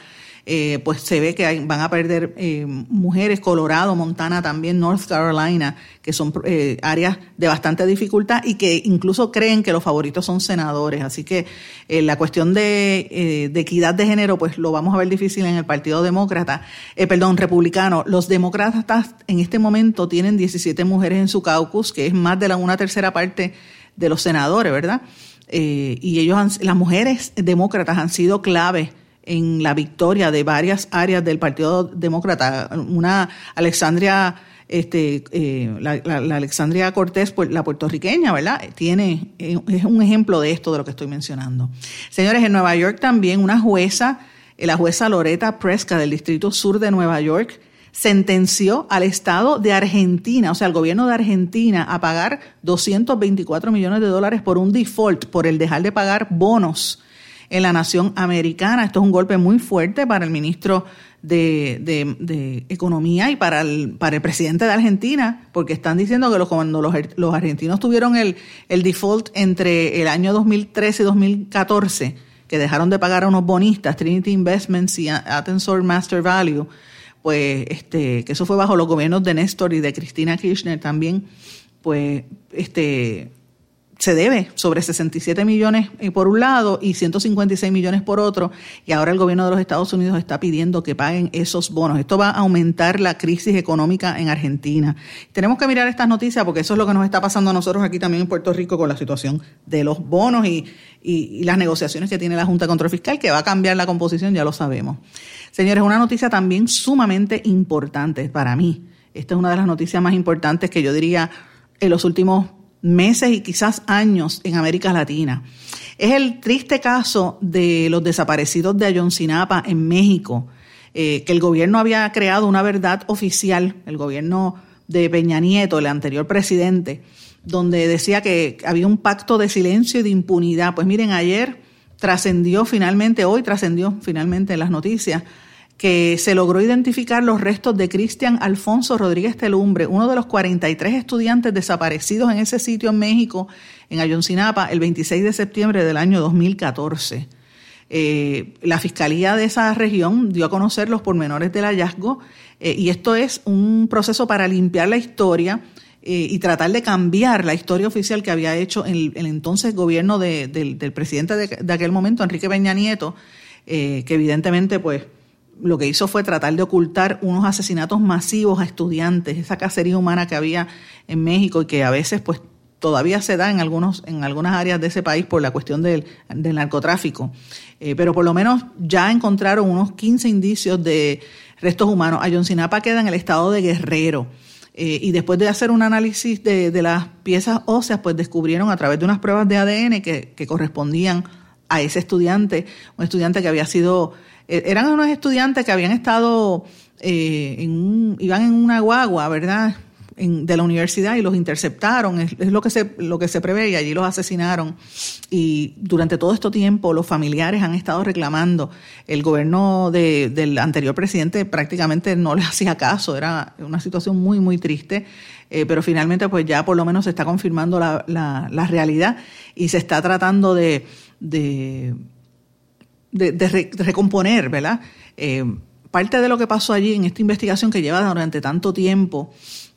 eh, pues se ve que van a perder eh, mujeres, Colorado, Montana, también North Carolina, que son eh, áreas de bastante dificultad y que incluso creen que los favoritos son senadores. Así que la cuestión de, de, equidad de género, pues lo vamos a ver difícil en el Partido Demócrata, perdón, republicano. Los demócratas en este momento tienen 17 mujeres en su caucus, que es más de la una tercera parte de los senadores, ¿verdad? y ellos las mujeres demócratas han sido clave en la victoria de varias áreas del Partido Demócrata. Una Alexandria, este, eh, la, Alexandria Cortés, pues, la puertorriqueña, ¿verdad? Tiene, eh, es un ejemplo de esto de lo que estoy mencionando. Señores, en Nueva York también una jueza, eh, la jueza Loreta Presca del Distrito Sur de Nueva York, sentenció al Estado de Argentina, o sea, al gobierno de Argentina, a pagar 224 millones de dólares por un default, por el dejar de pagar bonos en la nación americana. Esto es un golpe muy fuerte para el ministro de, Economía y para el, para el presidente de Argentina, porque están diciendo que los, cuando los, argentinos tuvieron el, el default entre el año 2013 y 2014, que dejaron de pagar a unos bonistas, Trinity Investments y Atensor Master Value, pues este, que eso fue bajo los gobiernos de Néstor y de Cristina Kirchner también, pues este se debe sobre 67 millones eh, por un lado y 156 millones por otro, y ahora el gobierno de los Estados Unidos está pidiendo que paguen esos bonos. Esto va a aumentar la crisis económica en Argentina. Tenemos que mirar estas noticias porque eso es lo que nos está pasando a nosotros aquí también en Puerto Rico con la situación de los bonos y, y, las negociaciones que tiene la Junta Control Fiscal, que va a cambiar la composición, ya lo sabemos. Señores, una noticia también sumamente importante para mí. Esta es una de las noticias más importantes que yo diría en los últimos meses y quizás años en América Latina. Es el triste caso de los desaparecidos de Ayoncinapa en México, eh, que el gobierno había creado una verdad oficial, el gobierno de Peña Nieto, el anterior presidente, donde decía que había un pacto de silencio y de impunidad. Pues miren, ayer trascendió finalmente, hoy trascendió finalmente en las noticias, que se logró identificar los restos de Cristian Alfonso Rodríguez Telumbre, uno de los 43 estudiantes desaparecidos en ese sitio en México, en Ayoncinapa, el 26 de septiembre del año 2014. Eh, la Fiscalía de esa región dio a conocer los pormenores del hallazgo eh, y esto es un proceso para limpiar la historia eh, y tratar de cambiar la historia oficial que había hecho el, el entonces gobierno del, presidente de, de, aquel momento, Enrique Peña Nieto, que evidentemente pues lo que hizo fue tratar de ocultar unos asesinatos masivos a estudiantes, esa cacería humana que había en México y que a veces pues todavía se da en algunos en algunas áreas de ese país por la cuestión del, narcotráfico. Eh, pero por lo menos ya encontraron unos 15 indicios de restos humanos. Ayoncinapa queda en el estado de Guerrero. Eh, y después de hacer un análisis de, de, las piezas óseas, pues descubrieron a través de unas pruebas de ADN que, que correspondían a ese estudiante, un estudiante que había sido eran unos estudiantes que habían estado, eh, en un, iban en una guagua, ¿verdad? de la universidad y los interceptaron, es, lo, que se, lo que se prevé y allí los asesinaron. Y durante todo este tiempo los familiares han estado reclamando. El gobierno de, del anterior presidente prácticamente no les hacía caso, era una situación muy, muy triste. Eh, pero finalmente pues ya por lo menos se está confirmando la, la, la realidad y se está tratando de de, recomponer, ¿verdad? Eh, parte de lo que pasó allí en esta investigación que lleva durante tanto tiempo,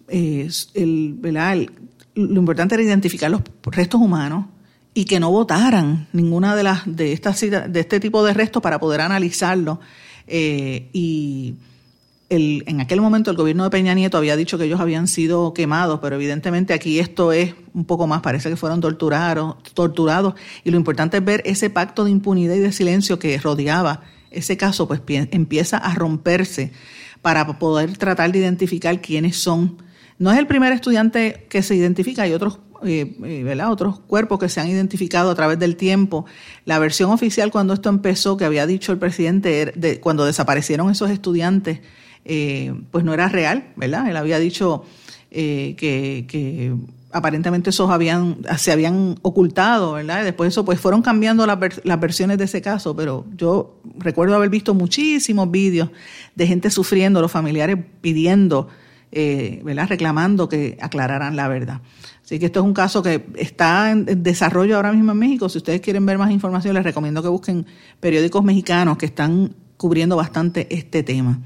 ¿verdad? lo importante era identificar los restos humanos y que no votaran ninguna de las de estas de este tipo de restos para poder analizarlo eh, y el, en aquel momento el gobierno de Peña Nieto había dicho que ellos habían sido quemados, pero evidentemente aquí esto es un poco más, parece que fueron torturados, torturados y lo importante es ver ese pacto de impunidad y de silencio que rodeaba ese caso, pues empieza a romperse para poder tratar de identificar quiénes son. No es el primer estudiante que se identifica, hay otros eh, eh, ¿verdad? otros cuerpos que se han identificado a través del tiempo. La versión oficial cuando esto empezó, que había dicho el presidente, de, cuando desaparecieron esos estudiantes, eh, pues no era real, ¿verdad? Él había dicho eh, que, aparentemente esos habían, se habían ocultado, ¿verdad? después eso, pues fueron cambiando las, las versiones de ese caso, pero yo recuerdo haber visto muchísimos vídeos de gente sufriendo, los familiares pidiendo, eh, ¿verdad? Reclamando que aclararan la verdad. Así que esto es un caso que está en desarrollo ahora mismo en México. Si ustedes quieren ver más información, les recomiendo que busquen periódicos mexicanos que están cubriendo bastante este tema.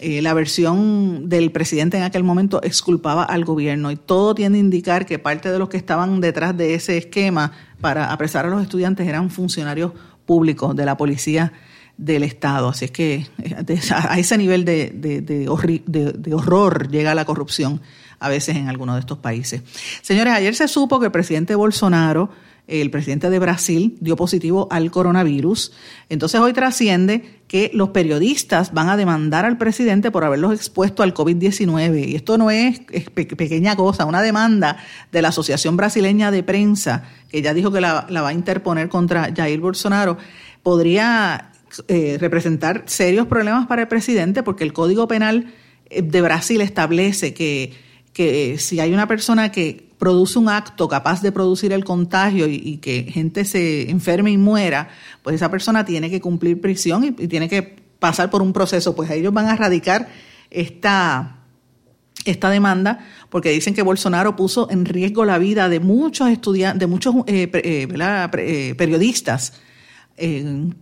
Eh, la versión del presidente en aquel momento exculpaba al gobierno y todo tiende a indicar que parte de los que estaban detrás de ese esquema para apresar a los estudiantes eran funcionarios públicos de la policía del Estado. Así es que eh, a ese nivel de, de, horror llega la corrupción a veces en algunos de estos países. Señores, ayer se supo que el presidente Bolsonaro el presidente de Brasil dio positivo al coronavirus. Entonces hoy trasciende que los periodistas van a demandar al presidente por haberlos expuesto al COVID-19. Y esto no es, pequeña cosa, una demanda de la Asociación Brasileña de Prensa, que ya dijo que la, va a interponer contra Jair Bolsonaro, podría eh, representar serios problemas para el presidente porque el Código Penal eh, de Brasil establece que, que si hay una persona que produce un acto capaz de producir el contagio y, que gente se enferme y muera, pues esa persona tiene que cumplir prisión y, tiene que pasar por un proceso. Pues ellos van a erradicar esta, esta demanda porque dicen que Bolsonaro puso en riesgo la vida de muchos estudiantes, de muchos eh, eh, eh, periodistas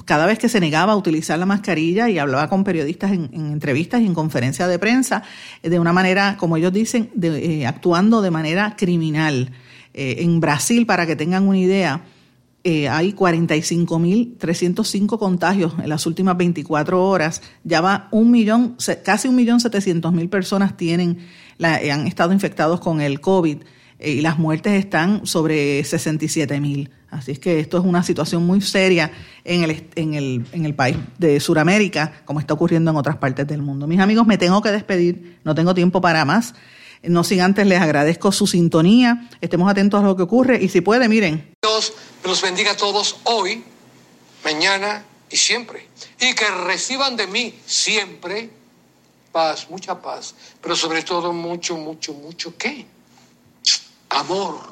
cada vez que se negaba a utilizar la mascarilla y hablaba con periodistas en, entrevistas y en conferencias de prensa, eh, de una manera, como ellos dicen, de, eh, actuando de manera criminal. Eh, en Brasil, para que tengan una idea, hay 45.305 contagios en las últimas 24 horas. Ya va un millón, casi un millón setecientos mil personas tienen, han estado infectados con el COVID y las muertes están sobre 67 mil. Así es que esto es una situación muy seria en el, en el, en el país de Sudamérica, como está ocurriendo en otras partes del mundo. Mis amigos, me tengo que despedir, no tengo tiempo para más. No sin antes les agradezco su sintonía, estemos atentos a lo que ocurre y si puede, miren. Dios los bendiga a todos hoy, mañana y siempre. Y que reciban de mí siempre paz, mucha paz, pero sobre todo mucho, mucho, mucho, ¿qué? Amor